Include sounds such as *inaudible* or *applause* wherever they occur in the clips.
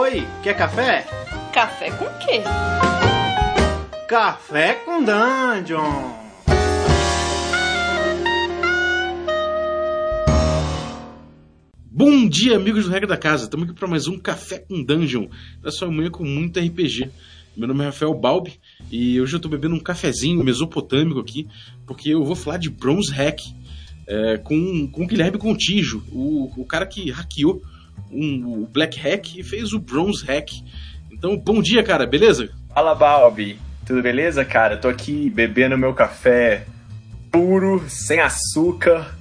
Oi, quer café? Café com quê? Café com Dungeon! Bom dia, amigos do Regra da Casa. Estamos aqui para mais um Café com Dungeon, da sua manhã com muito RPG. Meu nome é Rafael Balbi e hoje eu estou bebendo um cafezinho mesopotâmico aqui, porque eu vou falar de Bronze Hack é, com, com o Guilherme Contígio, o, o cara que hackeou um, o Black Hack e fez o Bronze Hack. Então, bom dia, cara, beleza? Fala, Balbi. Tudo beleza, cara? Tô aqui bebendo meu café puro, sem açúcar,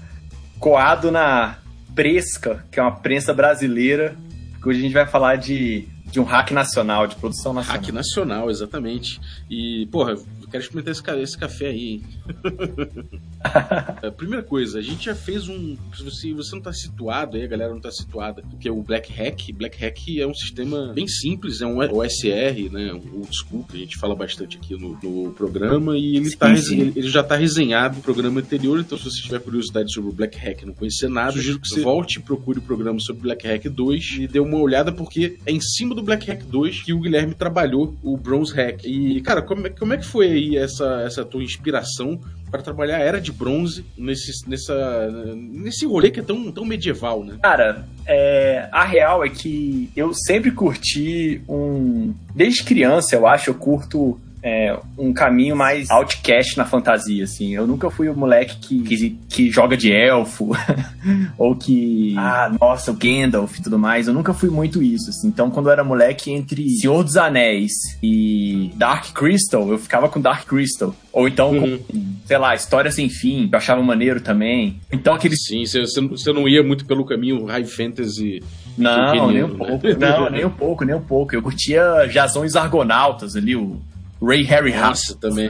coado na Presca, que é uma prensa brasileira, porque hoje a gente vai falar de, de um hack nacional, de produção nacional. Hack nacional, exatamente. E, porra, eu quero experimentar esse, esse café aí, hein? *laughs* Primeira coisa, a gente já fez um. Se você, você não tá situado aí, a galera não tá situada, que é o Black Hack. Black Hack é um sistema bem simples, é um OSR, né? Um old school, que a gente fala bastante aqui no, no programa, e ele, sim, tá, sim. Ele, ele, já tá resenhado no programa anterior, então se você tiver curiosidade sobre o Black Hack e não conhecer nada, sugiro que você volte e procure o programa sobre Black Hack 2 e dê uma olhada, porque é em cima do Black Hack 2 que o Guilherme trabalhou o Bronze Hack. E, cara, como é, como é que foi aí essa, essa tua inspiração para trabalhar a era de bronze nesse, nessa, nesse rolê que é tão, tão medieval, né? Cara, é, a real é que eu sempre curti um. Desde criança, eu acho, eu curto é, um caminho mais outcast na fantasia, assim. Eu nunca fui o moleque que, que, que joga de elfo, *laughs* ou que, ah, nossa, o Gandalf e tudo mais. Eu nunca fui muito isso, assim. Então, quando eu era moleque, entre Senhor dos Anéis e Dark Crystal, eu ficava com Dark Crystal. Ou então, uhum. com, sei lá, História Sem Fim, eu achava maneiro também. Então, aqueles... Sim, você, você não ia muito pelo caminho high fantasy... Não, nem um né? pouco. Não, nem um pouco, nem um pouco. Eu curtia Jasões Argonautas ali, o Ray Harryhausen também.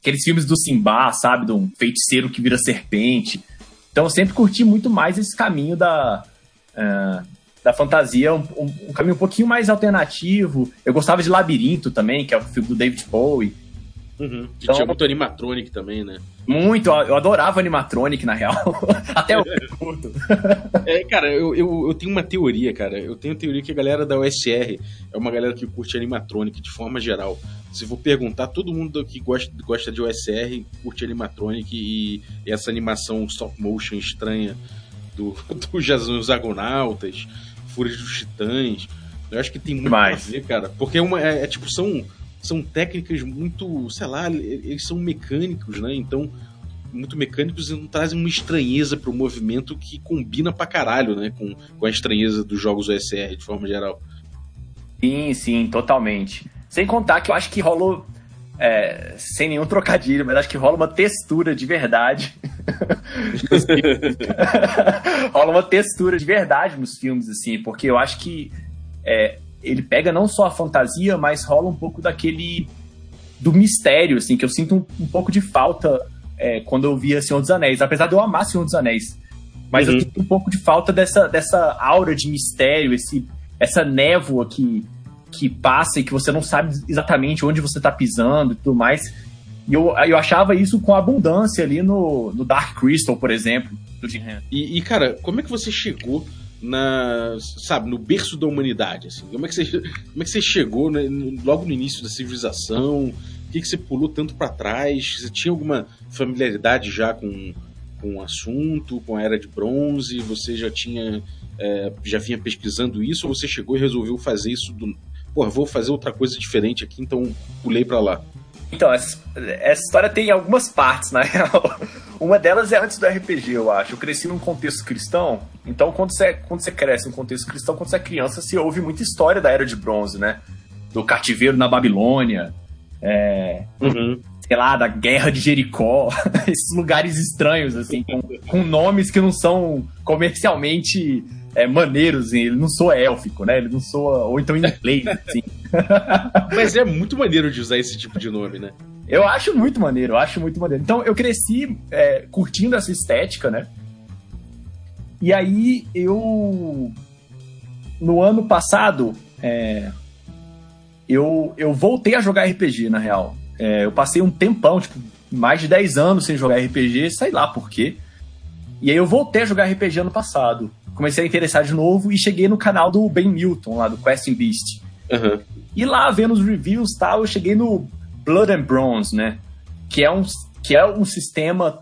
Aqueles filmes do Simba, sabe? De um feiticeiro que vira serpente. Então eu sempre curti muito mais esse caminho da, uh, da fantasia, um, um, caminho um pouquinho mais alternativo. Eu gostava de Labirinto também, que é o filme do David Bowie. Uhum. Então, tinha muito animatronic também, né? Muito, eu adorava animatronic, na real. *laughs* Até o curto. é, cara, eu, eu, eu, tenho uma teoria, cara. Eu tenho teoria que a galera da USR é uma galera que curte animatronic de forma geral. Se vou perguntar, todo mundo que gosta, gosta de USR curte animatronic e, e essa animação stop motion estranha do, *laughs* do Jason Argonautas, Fúrias dos Titãs. Eu acho que tem muito Mais. a ver, cara. Porque é, uma, é, é tipo, são são técnicas muito, sei lá, eles são mecânicos, né? Então, muito mecânicos e não trazem uma estranheza pro movimento que combina pra caralho, né? Com, com a estranheza dos jogos OSR, de forma geral. Sim, sim, totalmente. Sem contar que eu acho que rolou, é, sem nenhum trocadilho, mas acho que rola uma textura de verdade. *laughs* *laughs* rola uma textura de verdade nos filmes, assim, porque eu acho que é, ele pega não só a fantasia, mas rola um pouco daquele do mistério, assim, que eu sinto um, um pouco de falta é, quando eu via Senhor dos Anéis, apesar de eu amar Senhor dos Anéis. Mas uhum. eu sinto um pouco de falta dessa, dessa aura de mistério, esse, essa névoa que, que passa e que você não sabe exatamente onde você está pisando e tudo mais. E eu, eu achava isso com abundância ali no, no Dark Crystal, por exemplo, do Jim e, e, cara, como é que você chegou na, sabe, no berço da humanidade, assim? Como é que você, como é que você chegou né, logo no início da civilização? O que, que você pulou tanto para trás? Você tinha alguma familiaridade já com, com o assunto, com a era de bronze? Você já tinha é, já vinha pesquisando isso ou você chegou e resolveu fazer isso do, pô, vou fazer outra coisa diferente aqui, então pulei para lá? Então, essa, essa, história tem algumas partes, na real. Uma delas é antes do RPG, eu acho. Eu cresci num contexto cristão, então quando você, quando você cresce num contexto cristão, quando você é criança, você ouve muita história da Era de Bronze, né? Do cativeiro na Babilônia, é, uhum. sei lá, da Guerra de Jericó, *laughs* esses lugares estranhos, assim, com, com nomes que não são comercialmente é, maneiros, assim. ele não soa élfico, né? Ele não soa. Ou então em inglês, assim. *laughs* Mas é muito maneiro de usar esse tipo de nome, né? Eu acho muito maneiro, eu acho muito maneiro. Então eu cresci é, curtindo essa estética, né? E aí eu. No ano passado, é, eu, eu voltei a jogar RPG, na real. É, eu passei um tempão, tipo, mais de 10 anos sem jogar RPG, sei lá por quê. E aí eu voltei a jogar RPG ano passado. comecei a interessar de novo e cheguei no canal do Ben Newton, lá do Questing Beast. Uhum. E lá, vendo os reviews e tal, eu cheguei no Blood and Bronze, né? Que é um, que é um sistema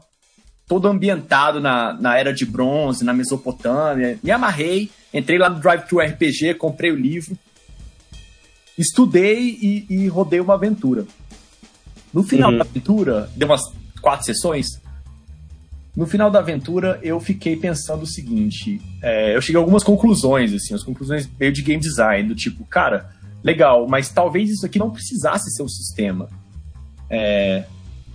todo ambientado na, na era de bronze, na Mesopotâmia. Me amarrei, entrei lá no Drive Thru RPG, comprei o livro, estudei e, e rodei uma aventura. No final Uhum. da aventura, deu umas quatro sessões. No final da aventura, eu fiquei pensando o seguinte: é, eu cheguei a algumas conclusões, assim, as conclusões meio de game design, do tipo, cara, legal, mas talvez isso aqui não precisasse ser um sistema. É,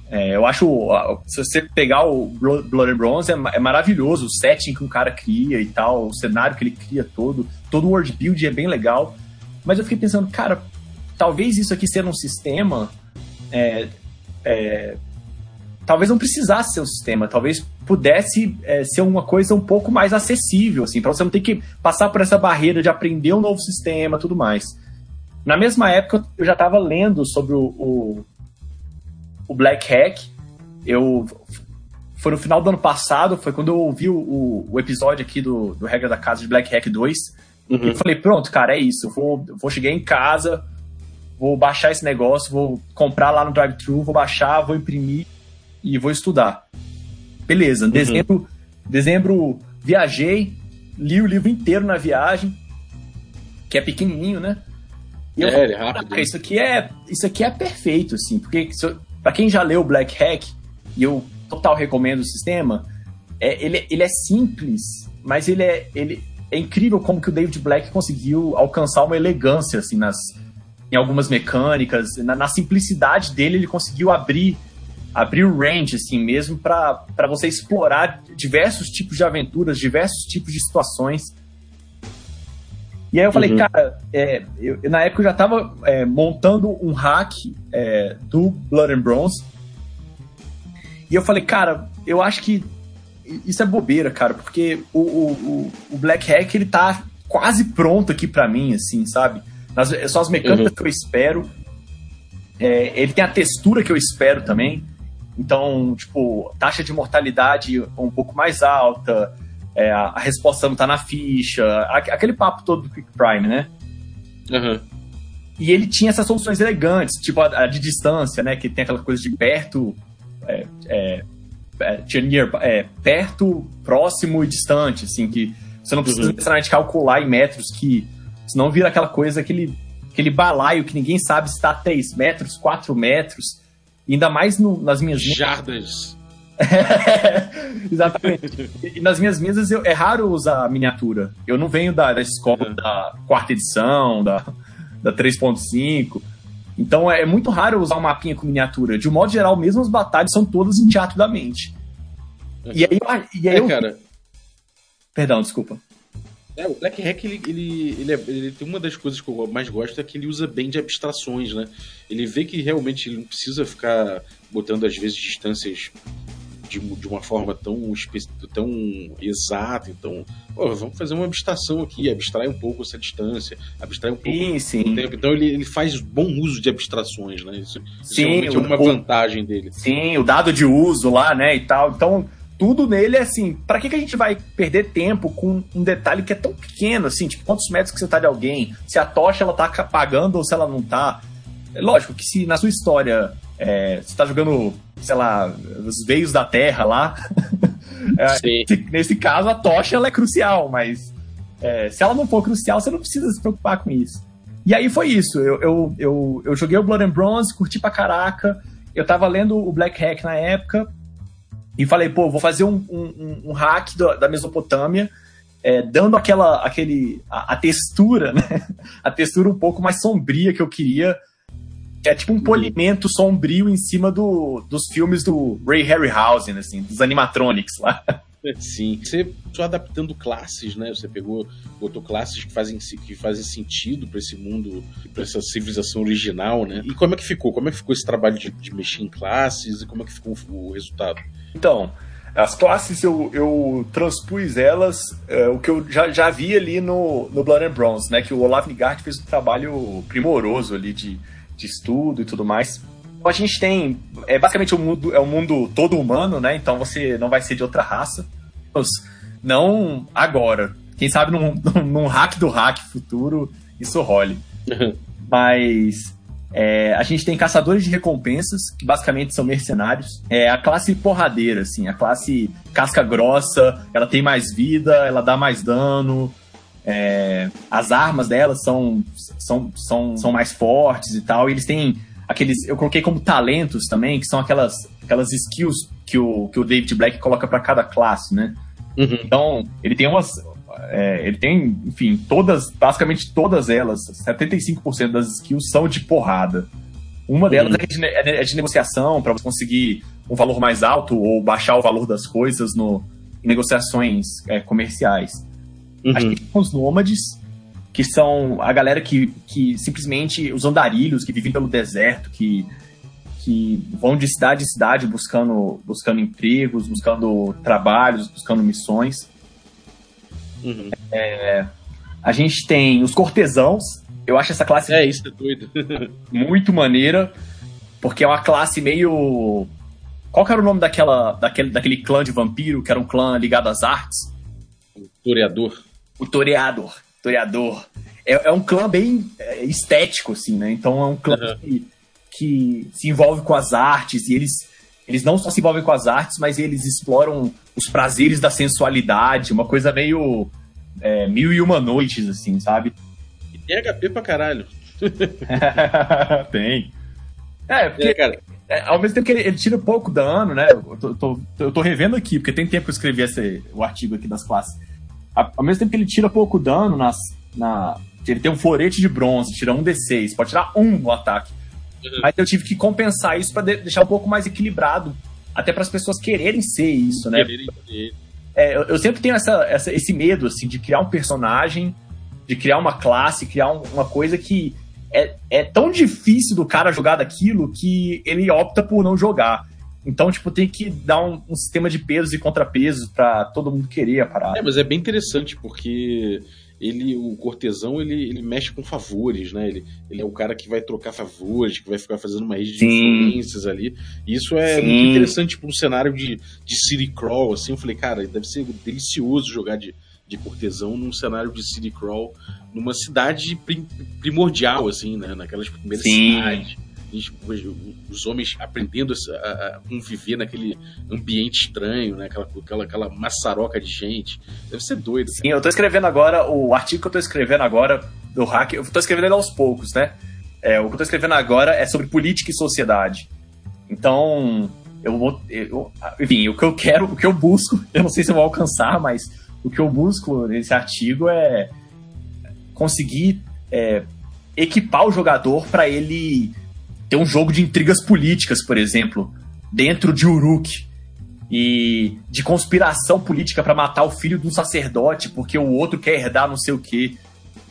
é, eu acho, se você pegar o Blo- Blood and Bronze, é, é maravilhoso o setting que um cara cria e tal, o cenário que ele cria todo, todo o world build é bem legal. Mas eu fiquei pensando, cara, talvez isso aqui sendo um sistema, é, é, talvez não precisasse ser um sistema, talvez pudesse ser uma coisa um pouco mais acessível, assim, para você não ter que passar por essa barreira de aprender um novo sistema, tudo mais. Na mesma época, eu já estava lendo sobre o, o, o Black Hack. Eu foi no final do ano passado, foi quando eu ouvi o, o, episódio aqui do, do Regra da Casa de Black Hack 2. Uhum. E eu falei, pronto, cara, é isso. Eu vou, eu vou chegar em casa, vou baixar esse negócio, vou comprar lá no drive-thru, vou baixar, vou imprimir e vou estudar. Beleza, em dezembro, dezembro viajei, li o livro inteiro na viagem, que é pequenininho, né? E eu É, ele é rápido. "Caraca, isso aqui é, isso aqui é perfeito, assim, porque se eu- pra quem já leu Black Hack, e eu total recomendo o sistema, é, ele, ele é simples, mas ele é, ele é incrível como que o David Black conseguiu alcançar uma elegância, assim, nas, em algumas mecânicas, na, na simplicidade dele ele conseguiu abrir abrir o range, assim, mesmo para você explorar diversos tipos de aventuras, diversos tipos de situações. E aí eu falei, Uhum. cara, é, eu, na época eu já tava é, montando um hack é, do Blood and Bronze. E eu falei, cara, eu acho que isso é bobeira, cara, porque o, o, o- Black Hack, ele tá quase pronto aqui pra mim, assim, sabe? Nas, são as mecânicas Uhum. que eu espero. É, ele tem a textura que eu espero também. Então, tipo, taxa de mortalidade um pouco mais alta, é, a, resposta não tá na ficha, aquele papo todo do Quick Prime, né? Uhum. E ele tinha essas soluções elegantes, tipo a, a de distância, né? Que tem aquela coisa de perto, é, é, é, near- é, perto, próximo e distante, assim, que você não precisa Uhum. necessariamente calcular em metros, que senão vira aquela coisa, aquele, aquele balaio que ninguém sabe se está 3 metros, 4 metros, ainda mais no- nas minhas Jardas. *laughs* Exatamente. E nas minhas mesas eu- é raro usar miniatura. Eu não venho da, da escola Uhum. da quarta edição, da, da 3.5. Então é muito raro usar um mapinha com miniatura. De um modo geral, mesmo as batalhas são todas em teatro da mente. E aí, eu- e aí É, eu. cara. Perdão, desculpa. É, o Black Hack, ele, ele, ele, é- ele tem uma das coisas que eu mais gosto é que ele usa bem de abstrações, né? Ele vê que realmente ele não precisa ficar botando, às vezes, distâncias de, de uma forma tão, tão exata. Então, pô, vamos fazer uma abstração aqui, abstrai um pouco essa distância, abstrai um pouco Sim, o sim. tempo. Então, ele, ele faz bom uso de abstrações, né? Isso, isso Sim, realmente é uma o- vantagem dele. Sim, o dado de uso lá, né, e tal. Então, tudo nele é assim, pra que, que a gente vai perder tempo com um detalhe que é tão pequeno, assim, tipo, quantos metros que você tá de alguém, se a tocha ela tá apagando ou se ela não tá. É lógico que se na sua história é, você tá jogando, sei lá, os veios da terra lá, *laughs* é, Sim. nesse- caso a tocha ela é crucial, mas é, se ela não for crucial, você não precisa se preocupar com isso. E aí foi isso. Eu, eu, eu, eu joguei o Blood and Bronze, curti pra caraca. Eu tava lendo o Black Hack na época e falei, pô, vou fazer um, um, um hack da, da Mesopotâmia, é, dando aquela aquele, a, a textura, *laughs* né? A textura um pouco mais sombria que eu queria. Que é tipo um polimento sombrio em cima do, dos filmes do Ray Harryhausen, assim, dos animatronics lá. *laughs* Sim. Você só adaptando classes, né? Você pegou, botou classes que fazem, que fazem sentido para esse mundo, para essa civilização original, né? E como é que ficou? Como é que ficou esse trabalho de, de mexer em classes e como é que ficou o resultado? Então, as classes eu, eu transpus elas, é, o que eu já, já vi ali no, no Blood and Bronze, né? Que o Olaf Nigard fez um trabalho primoroso ali de, de estudo e tudo mais. A gente tem, é basicamente um mundo, é um mundo todo humano, né? Então você não vai ser de outra raça. Não agora. quem sabe *laughs* num, num hack do hack futuro isso role. *laughs* Mas é, a gente tem caçadores de recompensas, que basicamente são mercenários. É a classe porradeira, assim, a classe casca grossa, ela tem mais vida, ela dá mais dano. É, as armas delas são, são, são, são mais fortes e tal. E eles têm aqueles. Eu coloquei como talentos também, que são aquelas, aquelas skills que o, que o David Black coloca para cada classe, né? Uhum. Então, ele tem umas. É, ele tem, enfim, todas, basicamente todas elas, 75% das skills são de porrada. Uma delas uhum. é, de, é, de, negociação, para você conseguir um valor mais alto ou baixar o valor das coisas no, em negociações é, comerciais. Uhum. A gente tem os nômades, que são a galera que, que simplesmente, os andarilhos que vivem pelo deserto, que, que vão de cidade em cidade buscando, buscando empregos, buscando trabalhos, buscando missões. Uhum. É, a gente tem os cortesãos. Eu acho essa classe. É, isso é doido. *laughs* muito maneira, porque é uma classe meio. Qual que era o nome daquela, daquele, daquele clã de vampiro, que era um clã ligado às artes? O Toreador. O Toreador. Toreador. É, é um clã bem é, estético, assim, né? Então é um clã uhum. que, que se envolve com as artes e eles eles não só se envolvem com as artes, mas eles exploram os prazeres da sensualidade, uma coisa meio é, mil e uma noites, assim, sabe? E tem HP pra caralho. *laughs* tem. É, porque, é, cara. É, ao mesmo tempo que ele, ele, tira pouco dano, né? Eu tô, tô, eu tô, revendo aqui, porque tem tempo que eu escrevi esse, o artigo aqui das classes. Ao mesmo tempo que ele tira pouco dano nas, na. Ele tem um florete de bronze, tira um D6, pode tirar um no ataque. Uhum. Mas eu tive que compensar isso para de deixar um pouco mais equilibrado. Até para as pessoas quererem ser isso, né? Quererem ser. É, eu, eu, sempre tenho essa, essa, esse medo, assim, de criar um personagem, de criar uma classe, criar um, uma coisa que é, é tão difícil do cara jogar daquilo que ele opta por não jogar. Então, tipo, tem que dar um, um sistema de pesos e contrapesos para todo mundo querer a parada. É, mas é bem interessante, porque ele, o cortesão, ele, ele mexe com favores, né? Ele, ele é o cara que vai trocar favores, que vai ficar fazendo uma rede de influências ali. E isso é Sim. muito interessante para um cenário de, de city crawl, assim. Eu falei, cara, deve ser delicioso jogar de, de cortesão num cenário de city crawl, numa cidade prim, primordial, assim, né? Naquelas primeiras Sim. cidades os homens aprendendo a, conviver naquele ambiente estranho, né? Aquela, aquela, aquela maçaroca de gente. Deve ser doido. Sim, eu tô escrevendo agora, o artigo que eu tô escrevendo agora do hack, eu tô escrevendo ele aos poucos, né? É, o que eu tô escrevendo agora é sobre política e sociedade. Então, eu vou. Eu, enfim, o que eu quero, o que eu busco, *laughs* eu não sei se eu vou alcançar, mas o que eu busco nesse artigo é conseguir é, equipar o jogador para ele ter um jogo de intrigas políticas, por exemplo, dentro de Uruk. E de conspiração política para matar o filho de um sacerdote porque o outro quer herdar não sei o quê.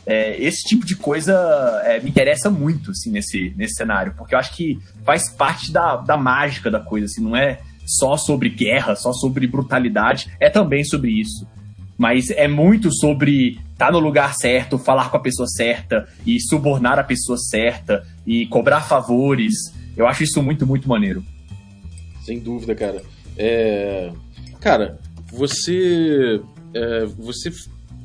É, esse tipo de coisa é, me interessa muito assim, nesse, nesse cenário, porque eu acho que faz parte da, da mágica da coisa, assim, não é só sobre guerra, só sobre brutalidade, é também sobre isso. Mas é muito sobre tá no lugar certo, falar com a pessoa certa e subornar a pessoa certa e cobrar favores. Eu acho isso muito, muito maneiro. Sem dúvida, cara. É... Cara, você. É, você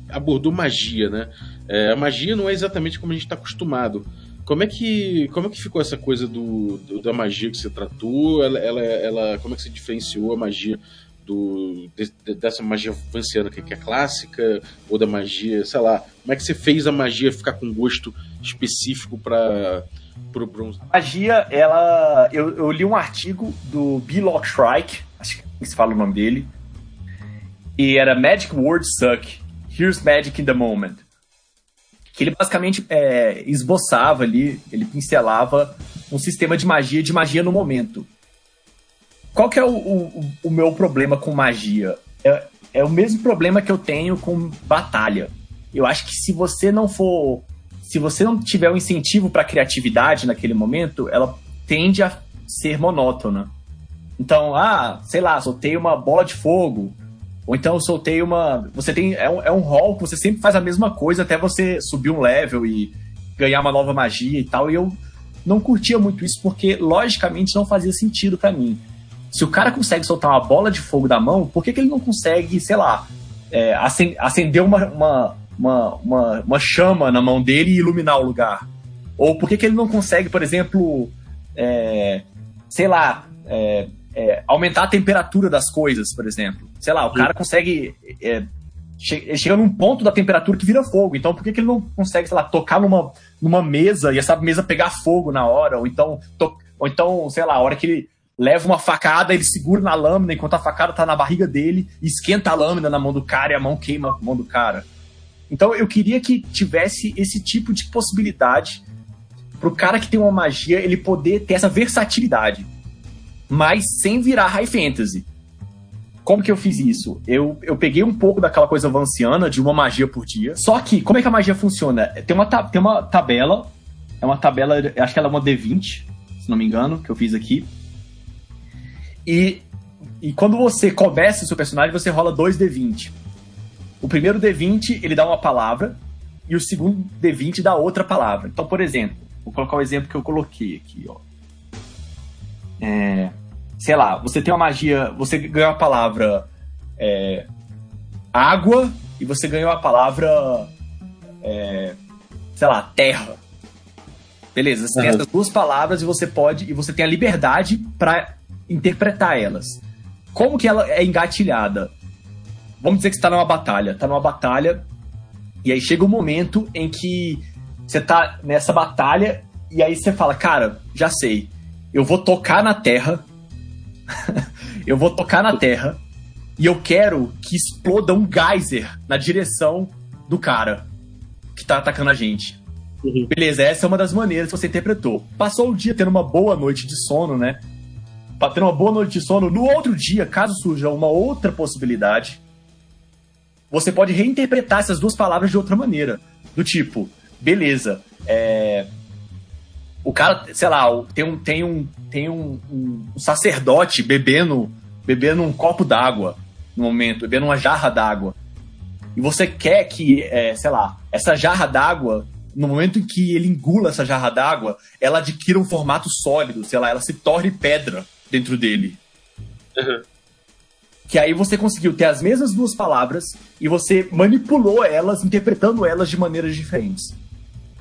abordou magia, né? É, a magia não é exatamente como a gente está acostumado. Como é que como é que ficou essa coisa do, do da magia que você tratou? Ela, ela, ela, como é que você diferenciou a magia do de, dessa magia vanciana que é clássica ou da magia, sei lá? Como é que você fez a magia ficar com gosto específico para pro bronze? Magia, ela. Eu, eu, li um artigo do Bill Lockshrike, acho que se fala o nome dele. E era Magic Word Suck. Here's Magic in the Moment. Que ele basicamente é, esboçava ali, ele pincelava um sistema de magia de magia no momento. Qual que é o, o, o meu problema com magia? É, é o mesmo problema que eu tenho com batalha. Eu acho que se você não for se você não tiver um incentivo para criatividade naquele momento, ela tende a ser monótona. Então, ah, sei lá, soltei uma bola de fogo. Ou então soltei uma. Você tem. É um, é um hall que você sempre faz a mesma coisa até você subir um level e ganhar uma nova magia e tal. E eu não curtia muito isso porque, logicamente, não fazia sentido para mim. Se o cara consegue soltar uma bola de fogo da mão, por que, que ele não consegue, sei lá, é, acender uma, uma, uma, uma, uma chama na mão dele e iluminar o lugar? Ou por que, que ele não consegue, por exemplo, é, sei lá, é, é, aumentar a temperatura das coisas, por exemplo? Sei lá, o cara consegue. É, che chega num ponto da temperatura que vira fogo. Então, por que, que ele não consegue, sei lá, tocar numa, numa mesa e essa mesa pegar fogo na hora? Ou então, ou então, sei lá, a hora que ele leva uma facada, ele segura na lâmina enquanto a facada tá na barriga dele, esquenta a lâmina na mão do cara e a mão queima a mão do cara. Então eu queria que tivesse esse tipo de possibilidade pro cara que tem uma magia, ele poder ter essa versatilidade, mas sem virar high fantasy. Como que eu fiz isso? Eu, eu peguei um pouco daquela coisa vanciana de uma magia por dia. Só que, como é que a magia funciona? Tem uma, tem uma tabela, é uma tabela, acho que ela é uma D20, se não me engano, que eu fiz aqui. E, e quando você começa o seu personagem, você rola dois D20. O primeiro D20, ele dá uma palavra, e o segundo D20 dá outra palavra. Então, por exemplo, vou colocar o exemplo que eu coloquei aqui, ó. É, sei lá, você tem uma magia, você ganhou a palavra é, água e você ganhou a palavra, é, sei lá, terra. Beleza, você uhum. tem essas duas palavras e você pode, e você tem a liberdade para interpretar elas. Como que ela é engatilhada? Vamos dizer que você tá numa batalha, tá numa batalha, e aí chega um momento em que você tá nessa batalha, e aí você fala, cara, já sei, eu vou tocar na terra, *laughs* eu vou tocar na terra, e eu quero que exploda um geyser na direção do cara que tá atacando a gente. Uhum. Beleza, essa é uma das maneiras que você interpretou. Passou o dia tendo uma boa noite de sono, né? Ter uma boa noite de sono. No outro dia, caso surja uma outra possibilidade, você pode reinterpretar essas duas palavras de outra maneira. Do tipo, beleza, é, o cara, sei lá, tem um, tem um, tem um, um, um sacerdote bebendo, bebendo um copo d'água no momento, bebendo uma jarra d'água. E você quer que, é, sei lá, essa jarra d'água, no momento em que ele engula essa jarra d'água, ela adquira um formato sólido, sei lá, ela se torne pedra dentro dele. Uhum. Que aí você conseguiu ter as mesmas duas palavras e você manipulou elas, interpretando elas de maneiras diferentes.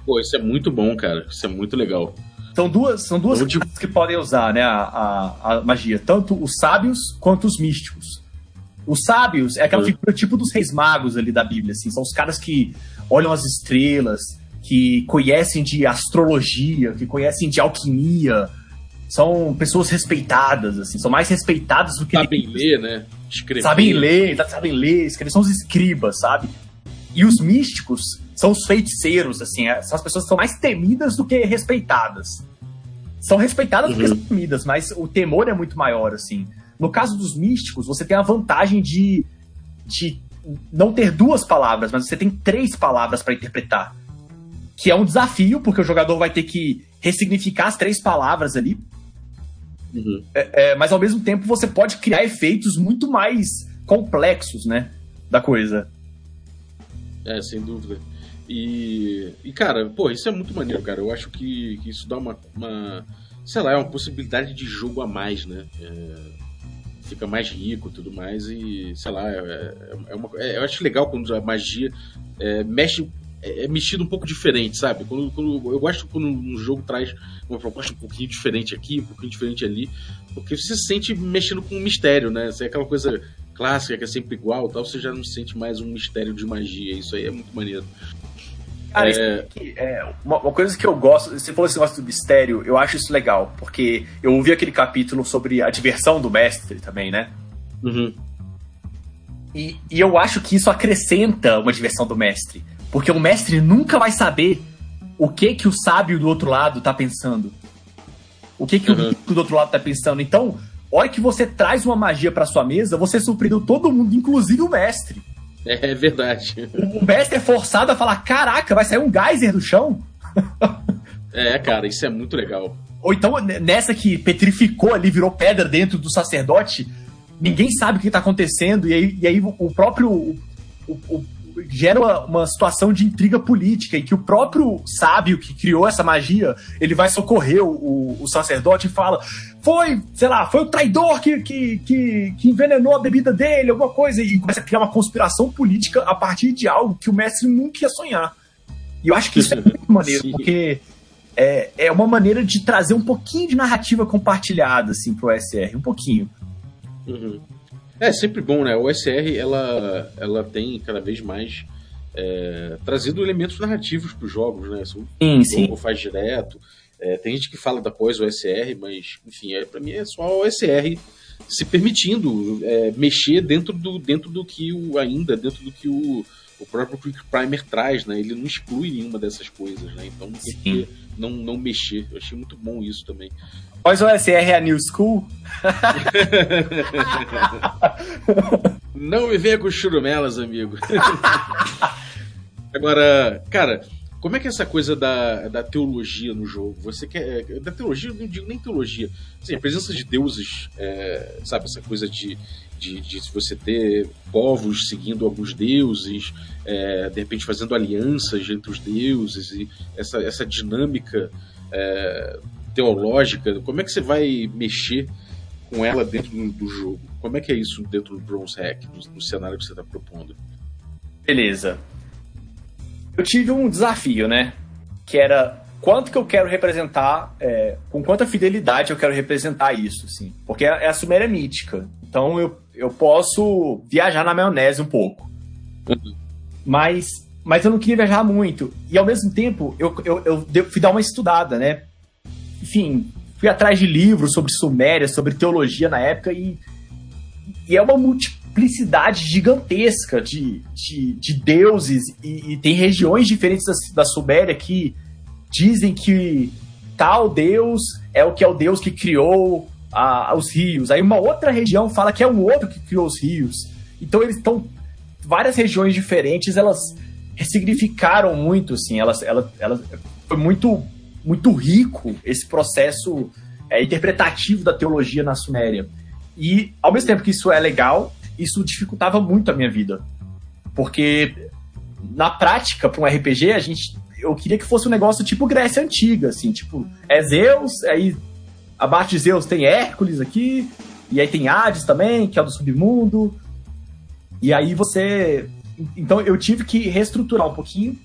Pô, isso é muito bom, cara. Isso é muito legal. São duas, são duas que podem usar né, a, a, a, magia. Tanto os sábios quanto os místicos. Os sábios é aquela uhum. figura tipo dos reis magos ali da Bíblia. Assim, são os caras que olham as estrelas, que conhecem de astrologia, que conhecem de alquimia, são pessoas respeitadas, assim, são mais respeitadas do que. Sabem ler, né? Escrever. Sabem ler, sabem ler, escrever, são os escribas, sabe? E os místicos são os feiticeiros, assim, é, são as pessoas que são mais temidas do que respeitadas. São respeitadas uhum. porque são temidas, mas o temor é muito maior, assim. No caso dos místicos, você tem a vantagem de, de não ter duas palavras, mas você tem três palavras para interpretar. Que é um desafio, porque o jogador vai ter que ressignificar as três palavras ali Uhum. É, é, mas ao mesmo tempo você pode criar efeitos muito mais complexos, né? Da coisa. É, sem dúvida. E, e cara, pô, isso é muito maneiro, cara. Eu acho que, que isso dá uma, uma, sei lá, é uma possibilidade de jogo a mais, né? É, fica mais rico e tudo mais. E, sei lá, é, é, é uma, é, eu acho legal quando a magia é, mexe é, é mexido um pouco diferente, sabe? Quando, quando, eu gosto quando um jogo traz uma proposta um pouquinho diferente aqui, um pouquinho diferente ali, porque você se sente mexendo com um mistério, né? Se é aquela coisa clássica que é sempre igual, tal, você já não sente mais um mistério de magia. Isso aí é muito maneiro. Cara, é... é uma, uma, coisa que eu gosto, você falou esse negócio do mistério, eu acho isso legal, porque eu ouvi aquele capítulo sobre a diversão do mestre também, né? Uhum. E, e eu acho que isso acrescenta uma diversão do mestre. Porque o mestre nunca vai saber o que que o sábio do outro lado tá pensando. O que que uhum. o rico do outro lado tá pensando. Então, hora que você traz uma magia para sua mesa, você surpreendeu todo mundo, inclusive o mestre. É, é verdade. O mestre é forçado a falar: caraca, vai sair um geyser do chão? *laughs* é, cara, isso é muito legal. Ou então, nessa que petrificou ali, virou pedra dentro do sacerdote, ninguém sabe o que tá acontecendo, e aí, e aí o próprio. O, o, gera uma, uma, situação de intriga política, em que o próprio sábio que criou essa magia, ele vai socorrer o, o sacerdote e fala: foi, sei lá, foi o traidor que, que, que, que, envenenou a bebida dele, alguma coisa, e começa a criar uma conspiração política a partir de algo que o mestre nunca ia sonhar. E eu acho que isso é muito maneiro, Sim. porque é, é uma maneira de trazer um pouquinho de narrativa compartilhada, assim, pro SR, um pouquinho. Uhum. É sempre bom, né? O SR ela, ela tem cada vez mais é, trazido elementos narrativos para os jogos, né? Sim, o sim. faz direto. É, tem gente que fala da pós OSR, mas, enfim, é, para mim é só o OSR se permitindo é, mexer dentro do, dentro do que o ainda, dentro do que o, o próprio Quick Primer traz, né? Ele não exclui nenhuma dessas coisas, né? Então não tem que não, não mexer. Eu achei muito bom isso também. Pós OSR é a New School? *laughs* não me venha com churumelas, amigo. *laughs* Agora, cara, como é que é essa coisa da, da teologia no jogo? Você quer. Da teologia, não digo nem teologia. Assim, a presença de deuses, é, sabe? Essa coisa de, de, de você ter povos seguindo alguns deuses, é, de repente fazendo alianças entre os deuses, e essa, essa dinâmica é, teológica. Como é que você vai mexer com ela dentro do, do jogo? Como é que é isso dentro do Bronze Hack, no, no cenário que você está propondo? Beleza eu tive um desafio, né? Que era quanto que eu quero representar, é, com quanta fidelidade eu quero representar isso, assim. Porque é, é a Suméria mítica. Então eu, eu posso viajar na maionese um pouco. Mas, mas eu não queria viajar muito. E ao mesmo tempo, eu, eu, eu fui dar uma estudada, né? Enfim, fui atrás de livros sobre Suméria, sobre teologia na época e, e é uma multi, multiplicidade gigantesca de, de, de deuses e, e, tem regiões diferentes da, da Suméria que dizem que tal deus é o que é o deus que criou a, os rios. Aí uma outra região fala que é um outro que criou os rios. Então eles estão várias regiões diferentes, elas ressignificaram muito, assim, elas, elas, elas foi muito muito rico esse processo é, interpretativo da teologia na Suméria. E ao mesmo tempo que isso é legal, isso dificultava muito a minha vida. Porque na prática, para um RPG, a gente eu queria que fosse um negócio tipo Grécia Antiga, assim, tipo, é Zeus, aí abaixo de Zeus tem Hércules aqui, e aí tem Hades também, que é o do submundo. E aí você. Então eu tive que reestruturar um pouquinho.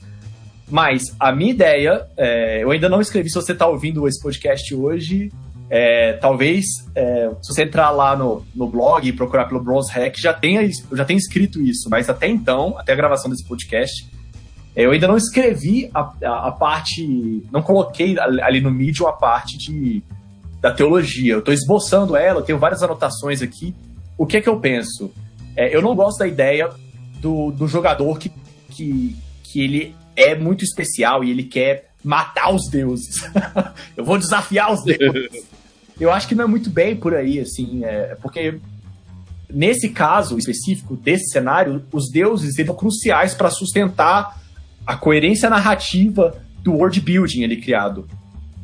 Mas a minha ideia, é, eu ainda não escrevi, se você está ouvindo esse podcast hoje, é, talvez, é, se você entrar lá no, no blog e procurar pelo Bronze Hack, já tenha, eu já tenho escrito isso, mas até então, até a gravação desse podcast, é, eu ainda não escrevi a, a, a, parte, não coloquei ali no Medium a parte de, da teologia. Eu estou esboçando ela, eu tenho várias anotações aqui. O que é que eu penso? É, eu não gosto da ideia do, do jogador que, que, que ele é muito especial e ele quer matar os deuses. *laughs* eu vou desafiar os deuses. *laughs* eu acho que não é muito bem por aí, assim, é, porque nesse caso específico desse cenário, os deuses eles são cruciais para sustentar a coerência narrativa do world building ali criado.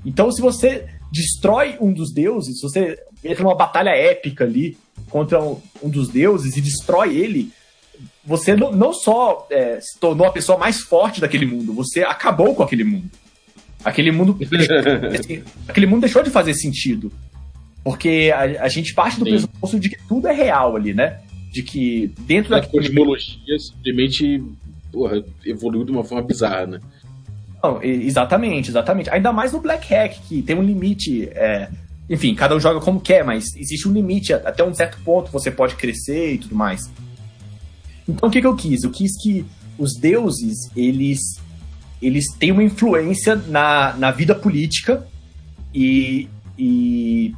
Então, se você destrói um dos deuses, se você entra numa batalha épica ali contra um, um dos deuses e destrói ele, você não, não só é, se tornou a pessoa mais forte daquele mundo, você acabou com aquele mundo. Aquele mundo. *laughs* aquele mundo deixou de fazer sentido. Porque a, a gente parte do Sim. pressuposto de que tudo é real ali, né? De que dentro da. cosmologia simplesmente porra, evoluiu de uma forma bizarra, né? Não, exatamente, exatamente. Ainda mais no Black Hack, que tem um limite. É, enfim, cada um joga como quer, mas existe um limite. Até um certo ponto você pode crescer e tudo mais. Então o que, que eu quis? Eu quis que os deuses, eles eles têm uma influência na, na vida política e, e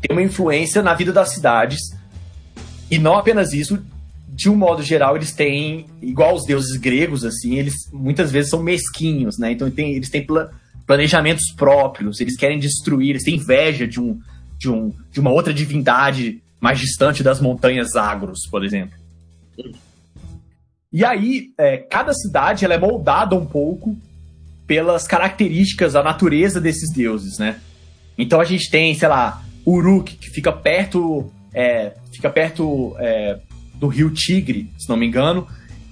tem uma influência na vida das cidades. E não apenas isso, de um modo geral, eles têm, igual os deuses gregos, assim, eles muitas vezes são mesquinhos, né? Então tem, eles têm planejamentos próprios, eles querem destruir, eles têm inveja de, um, de, um, de uma outra divindade mais distante das montanhas agros, por exemplo. E aí, é, cada cidade ela é moldada um pouco pelas características da natureza desses deuses, né? Então a gente tem, sei lá, Uruk, que fica perto, é, fica perto é, do rio Tigre, se não me engano,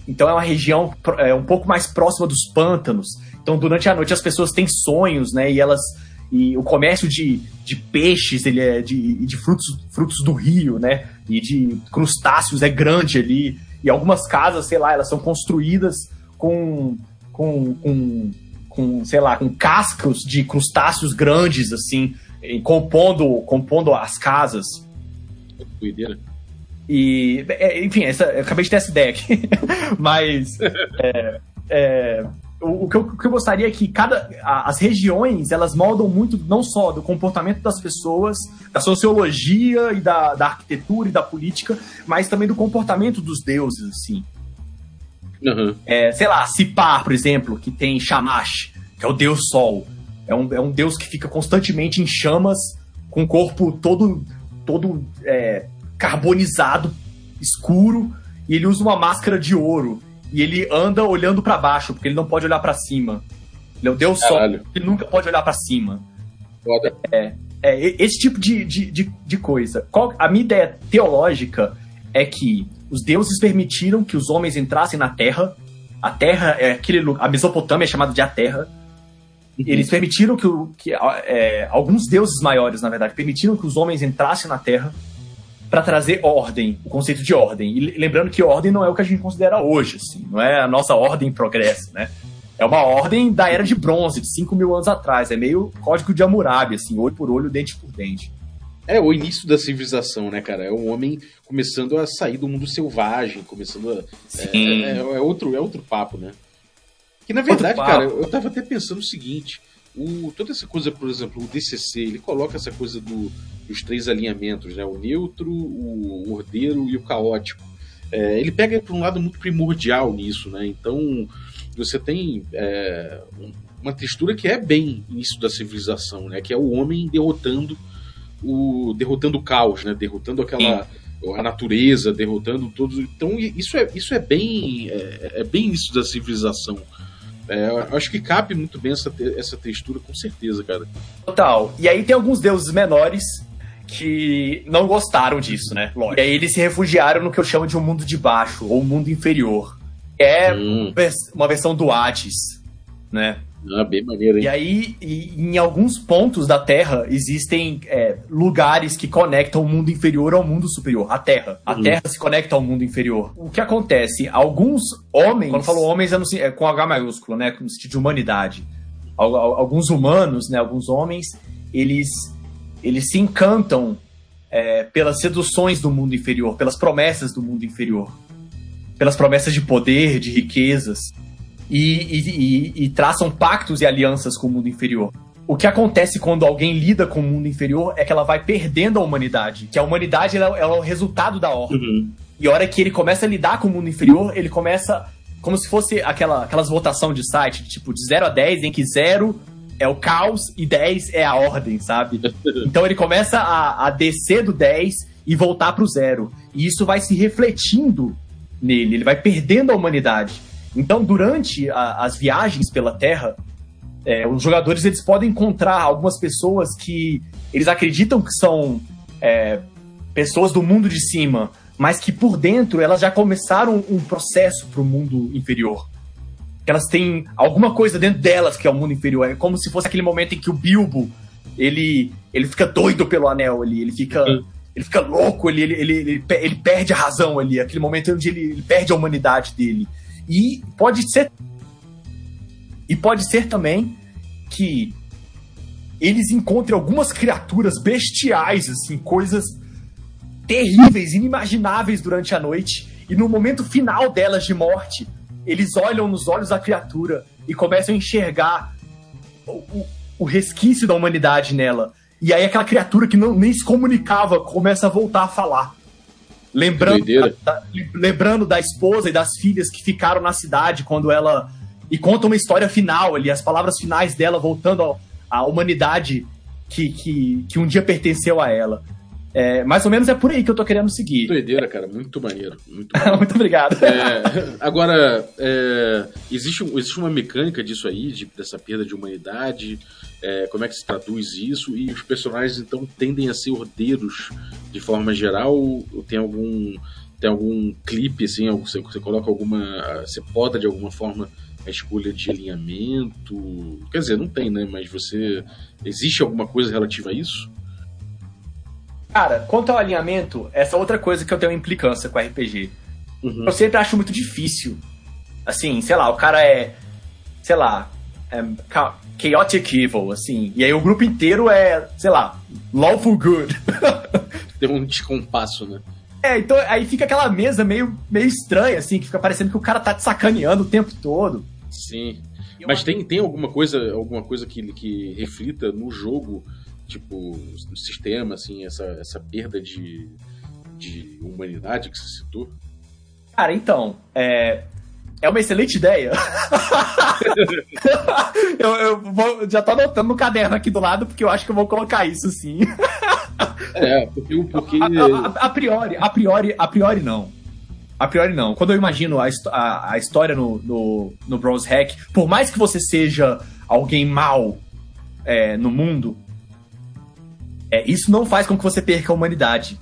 Então é uma região é, um pouco mais próxima dos pântanos. Então durante a noite as pessoas têm sonhos, né? E elas e o comércio de, de peixes, ele é de, de frutos, frutos do rio, né? E de crustáceos é grande ali. E algumas casas, sei lá, elas são construídas com, com, com, com sei lá, com cascos de crustáceos grandes, assim, compondo, compondo as casas. Doideira. E, é, enfim, essa, eu acabei de ter essa ideia aqui. *laughs* Mas é, é, o, o, que eu, o, que eu, gostaria é que cada, as regiões elas moldam muito não só do comportamento das pessoas, da sociologia e da, da arquitetura e da política, mas também do comportamento dos deuses, assim. Uhum. É, sei lá, Sipar, por exemplo, que tem Shamash, que é o deus sol. É um, é um deus que fica constantemente em chamas, com o corpo todo, todo é, carbonizado, escuro, e ele usa uma máscara de ouro. E ele anda olhando para baixo, porque ele não pode olhar para cima. Ele é o Deus. Sol, ele nunca pode olhar para cima. Foda. É, é, esse tipo de, de, de, de coisa. Qual, a minha ideia teológica é que os deuses permitiram que os homens entrassem na Terra. A Terra é aquele a Mesopotâmia é chamada de a Terra. Uhum. Eles permitiram que, que é, alguns deuses maiores, na verdade, permitiram que os homens entrassem na Terra para trazer ordem, o conceito de ordem. E lembrando que ordem não é o que a gente considera hoje, assim, não é a nossa ordem progresso, né? É uma ordem da era de bronze, de 5 mil anos atrás. É meio código de Hammurabi, assim, olho por olho, dente por dente. É o início da civilização, né, cara? É um homem começando a sair do mundo selvagem, começando a. Sim. É, é, é outro, é outro papo, né? Que na verdade, cara, eu tava até pensando o seguinte: o, toda essa coisa, por exemplo, o DCC, ele coloca essa coisa do, dos três alinhamentos, né? O neutro, o ordeiro e o caótico. É, ele pega para um lado muito primordial nisso, né? Então você tem é, uma textura que é bem início da civilização, né? Que é o homem derrotando o derrotando o caos, né? Derrotando aquela Sim. a natureza, derrotando todos. Então isso é isso é bem é, é bem início da civilização. É, acho que cabe muito bem essa, essa textura, com certeza, cara. Total. E aí tem alguns deuses menores que não gostaram disso, né? Lógico. E aí eles se refugiaram no que eu chamo de um mundo de baixo, ou um mundo inferior. É hum. uma versão do Hades, né? Ah, bem maneiro, hein? E aí, e, em alguns pontos da Terra, existem é, lugares que conectam o mundo inferior ao mundo superior, a Terra. A uhum. Terra se conecta ao mundo inferior. O que acontece? Alguns homens, quando eu falo homens, é, no, é com H maiúsculo, né? Com o sentido de humanidade. Alguns humanos, né? Alguns homens, eles, eles se encantam é, pelas seduções do mundo inferior, pelas promessas do mundo inferior. Pelas promessas de poder, de riquezas e, e, e, traçam pactos e alianças com o mundo inferior. O que acontece quando alguém lida com o mundo inferior é que ela vai perdendo a humanidade. Que a humanidade ela, ela é o resultado da ordem. Uhum. E a hora que ele começa a lidar com o mundo inferior, ele começa como se fosse aquela, aquelas votação de site, tipo, de 0 a 10, em que 0 é o caos e 10 é a ordem, sabe? *laughs* Então ele começa a, a descer do 10 e voltar pro zero. E isso vai se refletindo nele, ele vai perdendo a humanidade. Então, durante a, as viagens pela Terra, é, os jogadores eles podem encontrar algumas pessoas que eles acreditam que são é, pessoas do mundo de cima, mas que por dentro elas já começaram um processo para o mundo inferior. Elas têm alguma coisa dentro delas que é o mundo inferior. É como se fosse aquele momento em que o Bilbo ele, ele fica doido pelo anel ali, ele fica. Ele fica louco, ele, ele, ele, ele, ele perde a razão ali, aquele momento onde ele, ele perde a humanidade dele. E pode ser. E pode ser também que eles encontrem algumas criaturas bestiais, assim, coisas terríveis, inimagináveis durante a noite. E no momento final delas de morte, eles olham nos olhos da criatura e começam a enxergar o, o, o resquício da humanidade nela. E aí aquela criatura que não, nem se comunicava começa a voltar a falar. Lembrando da, lembrando da esposa e das filhas que ficaram na cidade quando ela. E conta uma história final ali, as palavras finais dela voltando à humanidade que, que, que um dia pertenceu a ela. É, mais ou menos é por aí que eu tô querendo seguir. Doideira, cara. Muito maneiro. Muito, *laughs* maneiro. muito obrigado. É, agora, é, existe, existe uma mecânica disso aí, de, dessa perda de humanidade. É, como é que se traduz isso? E os personagens, então, tendem a ser ordeiros de forma geral? Ou tem algum tem algum clipe, assim, você, você coloca alguma. Você poda de alguma forma a escolha de alinhamento. Quer dizer, não tem, né? Mas você. Existe alguma coisa relativa a isso? Cara, quanto ao alinhamento, essa é outra coisa que eu tenho implicância com RPG. Uhum. Eu sempre acho muito difícil. Assim, sei lá, o cara é. Sei lá. É chaotic evil, assim. E aí o grupo inteiro é, sei lá, lawful good. *laughs* Tem um descompasso, né? É, então aí fica aquela mesa meio, meio estranha, assim, que fica parecendo que o cara tá te sacaneando o tempo todo. Sim. Mas tem, tem alguma coisa, alguma coisa que, que reflita no jogo, tipo, no sistema, assim, essa, essa perda de, de humanidade que você citou? Cara, então, é, é uma excelente ideia. *laughs* eu, eu vou, já tô anotando no caderno aqui do lado, porque eu acho que eu vou colocar isso sim. é, porque. porque... A, a, a, priori, a priori, a priori não. A priori não. Quando eu imagino a, a, a história no, no, no Bronze Hack, por mais que você seja alguém mal é, no mundo, é, isso não faz com que você perca a humanidade.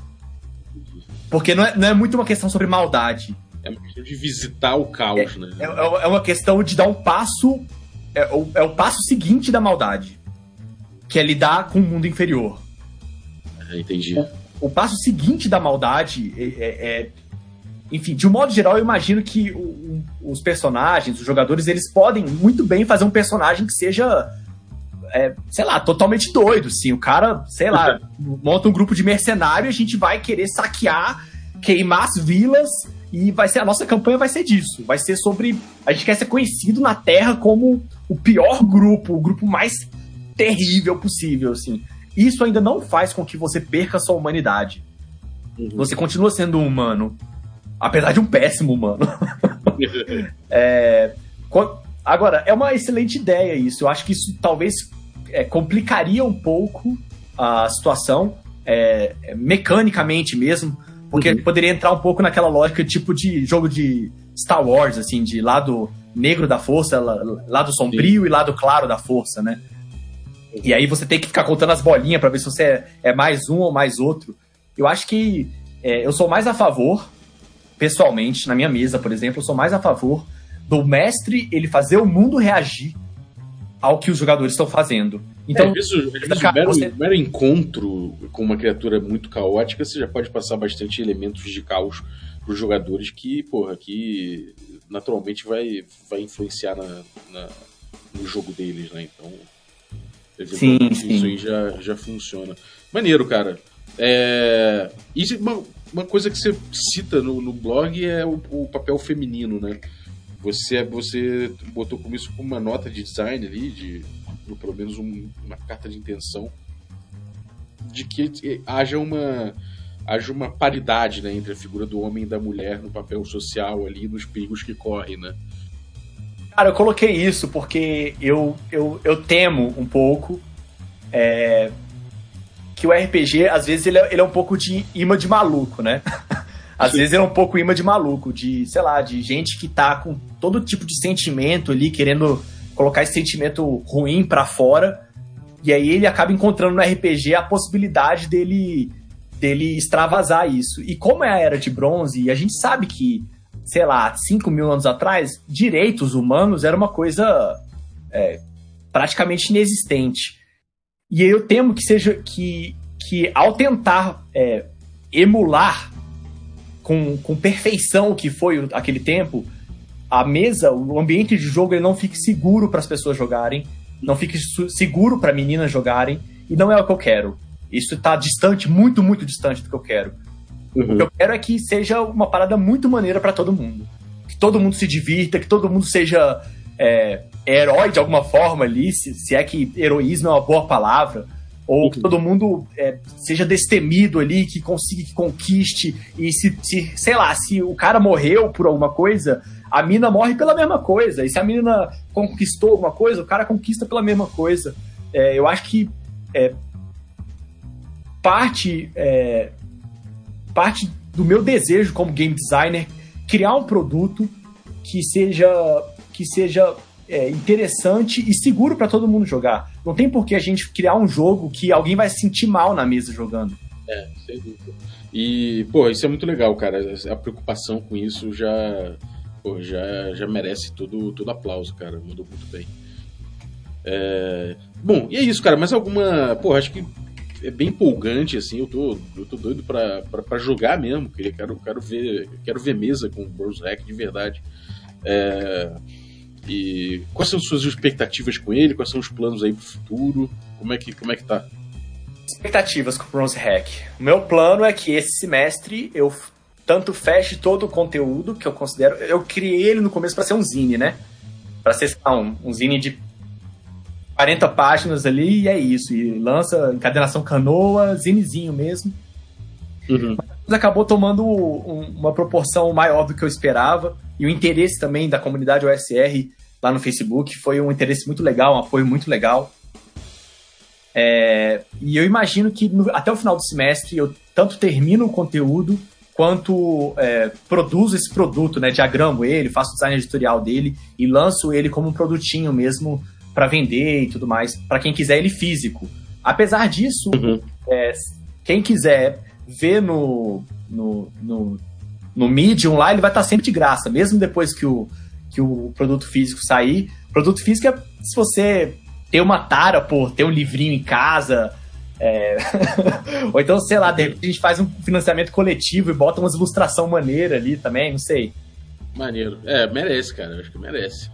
Porque não é, não é muito uma questão sobre maldade. É uma questão de visitar o caos, é, né? É, é, uma questão de dar um passo. É, o, é o passo seguinte da maldade. Que é lidar com o mundo inferior. É, entendi. O, o, passo seguinte da maldade é, é, é enfim, de um modo geral, eu imagino que o, os personagens, os jogadores, eles podem muito bem fazer um personagem que seja, é, sei lá, totalmente doido. Assim. O cara, sei lá, *laughs* monta um grupo de mercenários, a gente vai querer saquear, queimar as vilas e vai ser a nossa campanha vai ser disso. Vai ser sobre a gente quer ser conhecido na Terra como o pior grupo, o grupo mais terrível possível, assim. Isso ainda não faz com que você perca a sua humanidade. Uhum. Você continua sendo um humano, apesar de um péssimo humano. *laughs* é, agora, é uma excelente ideia isso. Eu acho que isso talvez é, complicaria um pouco a situação, é, mecanicamente mesmo porque uhum. poderia entrar um pouco naquela lógica tipo de jogo de Star Wars, assim, de lado negro da força, lado sombrio Sim. e lado claro da força, né? E aí você tem que ficar contando as bolinhas para ver se você é, é, mais um ou mais outro. Eu acho que é, eu sou mais a favor, pessoalmente, na minha mesa, por exemplo, eu sou mais a favor do mestre ele fazer o mundo reagir ao que os jogadores estão fazendo. Então, é, isso, às vezes, o mero, você... mero encontro com uma criatura muito caótica, você já pode passar bastante elementos de caos para os jogadores que, porra, que naturalmente vai, vai influenciar na, na no jogo deles, né? Então, sim, isso sim. aí já, já funciona. Maneiro, cara. É... E uma, uma coisa que você cita no, no blog é o, o papel feminino, né? Você, você botou como isso como uma nota de design ali, de pelo menos um, uma carta de intenção de que haja uma haja uma paridade né, entre a figura do homem e da mulher no papel social ali, nos perigos que corre, né? Cara, eu coloquei isso porque eu, eu, eu temo um pouco é, que o RPG, às vezes, ele é, ele é um pouco de imã de maluco, né? *laughs* Às vezes é um pouco imã de maluco, de, sei lá, de gente que tá com todo tipo de sentimento ali, querendo colocar esse sentimento ruim para fora. E aí ele acaba encontrando no RPG a possibilidade dele dele extravasar isso. E como é a era de bronze, e a gente sabe que, sei lá, 5 mil anos atrás, direitos humanos era uma coisa é, praticamente inexistente. E eu temo que seja que, que ao tentar é, emular com, com perfeição o que foi aquele tempo, a mesa, o ambiente de jogo, ele não fique seguro para as pessoas jogarem, não fique seguro para meninas jogarem, e não é o que eu quero. Isso está distante, muito, muito distante do que eu quero. Uhum. O que eu quero é que seja uma parada muito maneira para todo mundo. Que todo mundo se divirta, que todo mundo seja é, herói de alguma forma ali, se, se, é que heroísmo é uma boa palavra. Ou que uhum. todo mundo é, seja destemido ali, que consiga, que conquiste. E se, se, sei lá, se o cara morreu por alguma coisa, a mina morre pela mesma coisa. E se a mina conquistou alguma coisa, o cara conquista pela mesma coisa. É, eu acho que é, parte, é, parte do meu desejo como game designer criar um produto que seja, que seja é, interessante e seguro para todo mundo jogar. Não tem por que a gente criar um jogo que alguém vai se sentir mal na mesa jogando. É, sem dúvida. E, pô, isso é muito legal, cara. A preocupação com isso já, pô, já, já merece todo, todo aplauso, cara. Mandou muito bem. É... Bom, e é isso, cara. Mas alguma. Pô, acho que é bem empolgante, assim. Eu tô, eu tô doido pra, pra, pra jogar mesmo. Quero, quero, ver, quero ver mesa com o Bros Hack de verdade. É... E quais são as suas expectativas com ele? Quais são os planos aí pro futuro? Como é que, como é que tá? Expectativas com o Bronze Hack. O meu plano é que esse semestre eu tanto feche todo o conteúdo que eu considero. Eu criei ele no começo para ser um zine, né? Para ser um, um zine de 40 páginas ali e é isso. E lança encadenação canoa, zinezinho mesmo. Uhum. Mas acabou tomando um, uma proporção maior do que eu esperava. E o interesse também da comunidade OSR lá no Facebook foi um interesse muito legal, um apoio muito legal. É, e eu imagino que no, até o final do semestre eu tanto termino o conteúdo quanto é, produzo esse produto, né? Diagramo ele, faço o design editorial dele e lanço ele como um produtinho mesmo para vender e tudo mais, para quem quiser ele físico. Apesar disso, uhum. é, quem quiser ver no, no, no, no Medium lá, ele vai estar sempre de graça, mesmo depois que o, que o produto físico sair. Produto físico é se você ter uma tara por ter um livrinho em casa. É... *laughs* Ou então, sei lá, a gente faz um financiamento coletivo e bota umas ilustração maneira ali também, não sei. Maneiro. É, merece, cara. Acho que merece.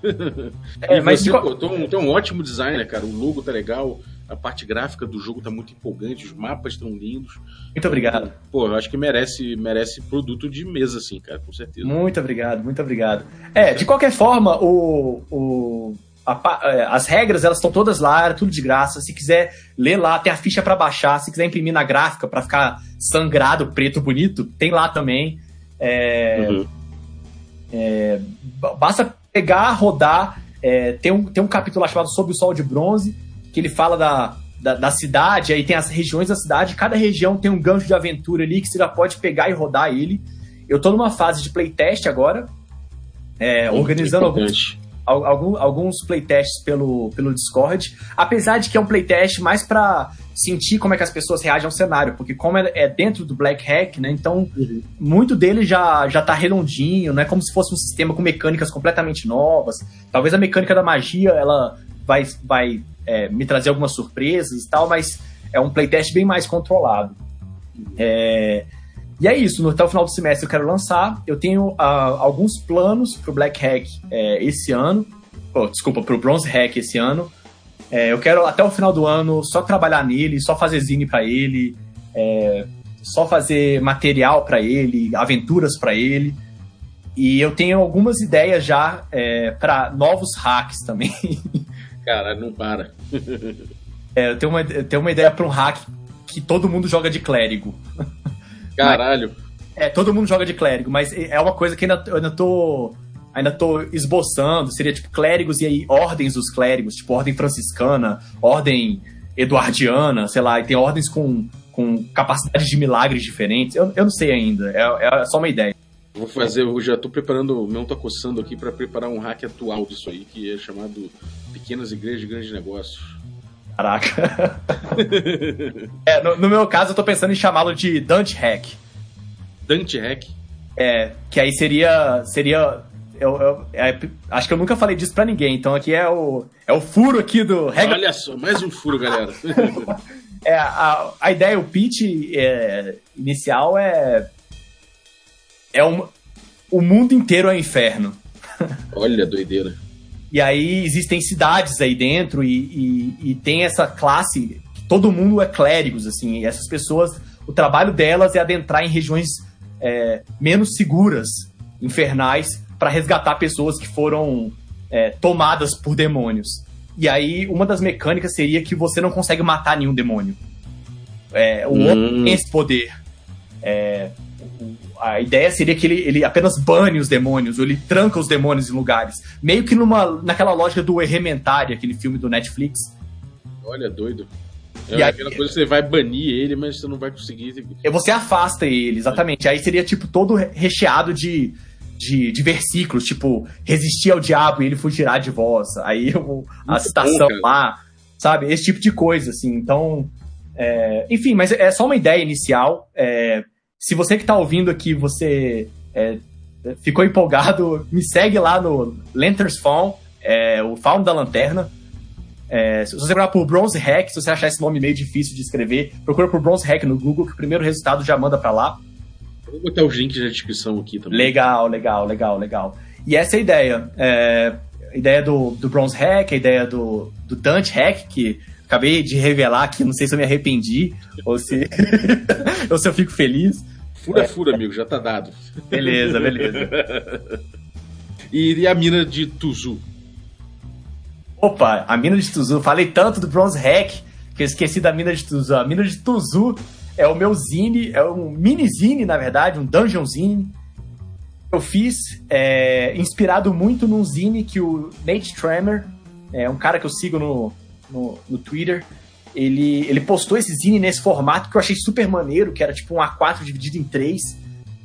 É, *laughs* mas você, pô, tem, um, tem um ótimo design, né, cara? O logo tá legal, a parte gráfica do jogo tá muito empolgante, os mapas estão lindos. Muito obrigado. Pô, eu acho que merece, merece produto de mesa, assim, cara, com certeza. Muito obrigado, muito obrigado. É, de qualquer forma, o, o a, é, as regras elas estão todas lá, tudo de graça. Se quiser ler lá, tem a ficha para baixar. Se quiser imprimir na gráfica para ficar sangrado, preto, bonito, tem lá também. É, uhum. É, basta pegar, rodar. É, tem, um, tem um capítulo lá chamado Sob o Sol de Bronze, que ele fala da, da, da, cidade, aí tem as regiões da cidade, cada região tem um gancho de aventura ali que você já pode pegar e rodar ele. Eu tô numa fase de playtest agora, é, organizando alguns, alguns, alguns playtests pelo, pelo Discord, apesar de que é um playtest mais para sentir como é que as pessoas reagem ao cenário, porque como é, é dentro do Black Hack, né, então uhum. muito dele já, já tá redondinho, não é como se fosse um sistema com mecânicas completamente novas, talvez a mecânica da magia, ela vai, vai é, me trazer algumas surpresas e tal, mas é um playtest bem mais controlado. É, e é isso, até o final do semestre eu quero lançar. Eu tenho uh, alguns planos pro Black Hack é, esse ano. Oh, desculpa, pro Bronze Hack esse ano. É, eu quero até o final do ano só trabalhar nele, só fazer zine para ele, é, só fazer material para ele, aventuras para ele. E eu tenho algumas ideias já é, para novos hacks também. *laughs* Cara, não para. É, eu tenho uma, eu tenho uma ideia para um hack que todo mundo joga de clérigo. Caralho. Mas, é, todo mundo joga de clérigo, mas é uma coisa que ainda, eu ainda tô. Ainda tô esboçando. Seria tipo clérigos e aí ordens dos clérigos, tipo ordem franciscana, ordem eduardiana, sei lá, e tem ordens com, com capacidades de milagres diferentes. Eu, eu não sei ainda, é, é só uma ideia. Vou fazer, eu já tô preparando, o meu tá coçando aqui para preparar um hack atual disso aí, que é chamado Pequenas Igrejas de Grandes Negócios. Caraca. *laughs* é, no, no, meu caso, eu tô pensando em chamá-lo de Dante Hack. Dante Hack? É, que aí seria. seria eu, eu é, acho que eu nunca falei disso pra ninguém, então aqui é o, é o furo aqui do. Regra... Olha só, mais um furo, galera. *laughs* é, a, a ideia, o pitch é, inicial é. É um, o mundo inteiro é um inferno. Olha, doideira. *laughs* E aí existem cidades aí dentro e, e, e tem essa classe, todo mundo é clérigos, assim, e essas pessoas, o trabalho delas é adentrar em regiões é, menos seguras, infernais, para resgatar pessoas que foram é, tomadas por demônios. E aí, uma das mecânicas seria que você não consegue matar nenhum demônio. É, o hum. homem tem esse poder. É, a ideia seria que ele, ele apenas bane os demônios, ou ele tranca os demônios em lugares. Meio que numa, naquela lógica do Elementary, aquele filme do Netflix. Olha, doido. É e aquela aí, coisa que você vai banir ele, mas você não vai conseguir. Você afasta ele, exatamente. Aí seria tipo todo recheado de, de, de versículos, tipo, resistir ao diabo e ele fugirá de vós. Aí o, a citação bom, lá, sabe? Esse tipo de coisa, assim. Então, É, enfim, mas é só uma ideia inicial. É, se você que está ouvindo aqui, você é, ficou empolgado, *laughs* me segue lá no Lanterns Fawn, é, o Fawn da Lanterna. É, se você procurar por Bronze Hack, se você achar esse nome meio difícil de escrever, procura por Bronze Hack no Google, que o primeiro resultado já manda para lá. Vou botar os links na descrição aqui também. Legal, legal, legal, legal. E essa é a ideia. É, a ideia do, do Bronze Hack, a ideia do, do Dante Hack, que acabei de revelar aqui, não sei se eu me arrependi ou se, *laughs* ou se eu fico feliz. Fura, é. fura, amigo, já tá dado. Beleza, beleza. e, e a mina de Tuzu? Opa, a mina de Tuzu. Falei tanto do Bronze Hack que eu esqueci da mina de Tuzu. A mina de Tuzu é o meu zine, é um mini zine, na verdade, um dungeon zine. Eu fiz é, inspirado muito num zine que o Nate Tremor, é um cara que eu sigo no, no, no Twitter, ele, ele postou esse zine nesse formato que eu achei super maneiro, que era tipo um A4 dividido em três.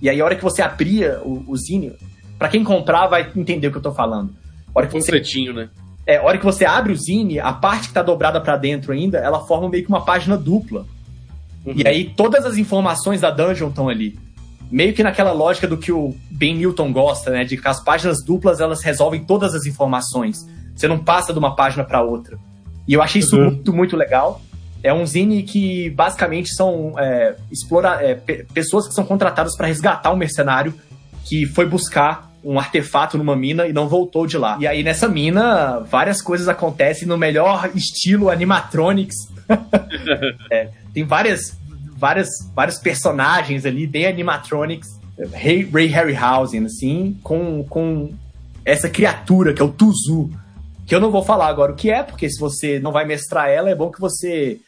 E aí, a hora que você abria o, o zine, para quem comprar vai entender o que eu tô falando. A hora que você, né? É, a hora que você abre o zine, a parte que tá dobrada para dentro ainda, ela forma meio que uma página dupla. Uhum. E aí todas as informações da dungeon estão ali. Meio que naquela lógica do que o Ben Newton gosta, né? De que as páginas duplas elas resolvem todas as informações. Você não passa de uma página para outra. E eu achei isso uhum. muito, muito legal. É um zine que basicamente são é, explora, é, pessoas que são contratadas para resgatar um mercenário que foi buscar um artefato numa mina e não voltou de lá. E aí nessa mina, várias coisas acontecem no melhor estilo animatronics. *laughs* é, tem várias, várias, vários personagens ali, bem animatronics. Ray, Ray Harryhausen, assim, com, com essa criatura que é o Tuzu. Que eu não vou falar agora o que é, porque se você não vai mestrar ela, é bom que você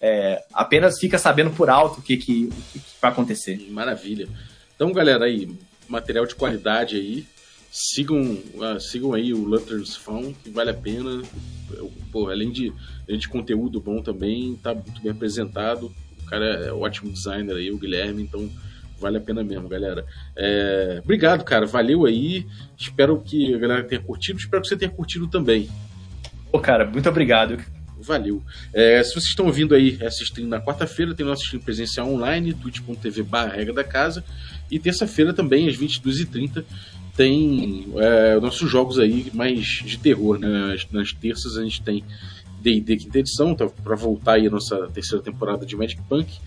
é, apenas fica sabendo por alto o que, que, que, que vai acontecer. Maravilha. Então, galera, aí, material de qualidade aí. Sigam, uh, sigam aí o Lanterns Fawn, que vale a pena. Pô, além de, além de conteúdo bom também, tá muito bem apresentado. O cara é ótimo designer aí, o Guilherme, então vale a pena mesmo, galera. É, obrigado, cara. Valeu aí. Espero que a galera tenha curtido. Espero que você tenha curtido também. Pô, cara, muito obrigado. Valeu. É, se vocês estão ouvindo aí essa stream na quarta-feira, tem nosso stream presencial online, twitch.tv barra regra da casa. E terça-feira também, às 22h30, tem é, nossos jogos aí mais de terror. Né? Nas, nas terças a gente tem D&D quinta edição, tá, para voltar aí a nossa terceira temporada de Magic Punk.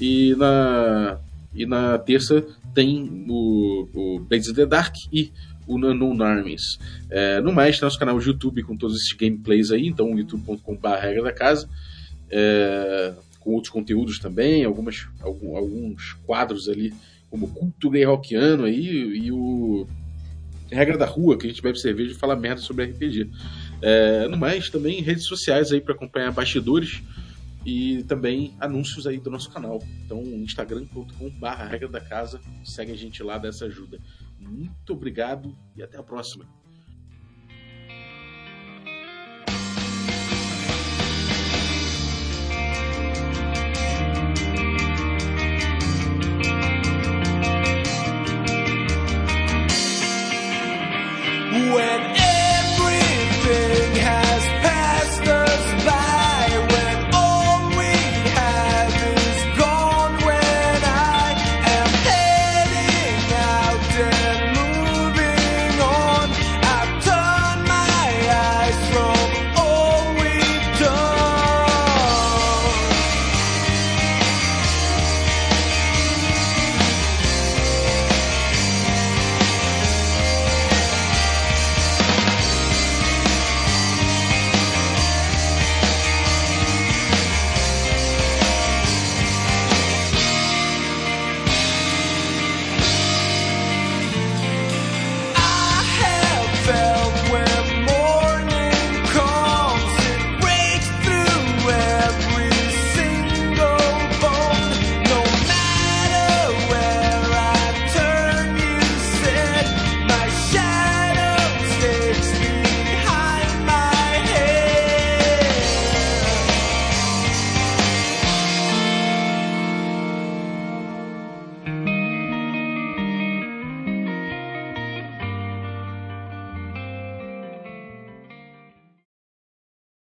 E na, e na terça tem o, o Blades in the Dark e o Unknown Armies. É, no mais, nosso canal de YouTube com todos esses gameplays aí, então youtube.com.br regra da casa. É, com outros conteúdos também, algumas, algum, alguns quadros ali como culto gay rockiano aí e o regra da rua, que a gente bebe cerveja e fala merda sobre RPG. É, no mais, também redes sociais aí para acompanhar bastidores e também anúncios aí do nosso canal. Então, instagram.com/barra regra da casa, segue a gente lá, dessa ajuda. Muito obrigado e até a próxima.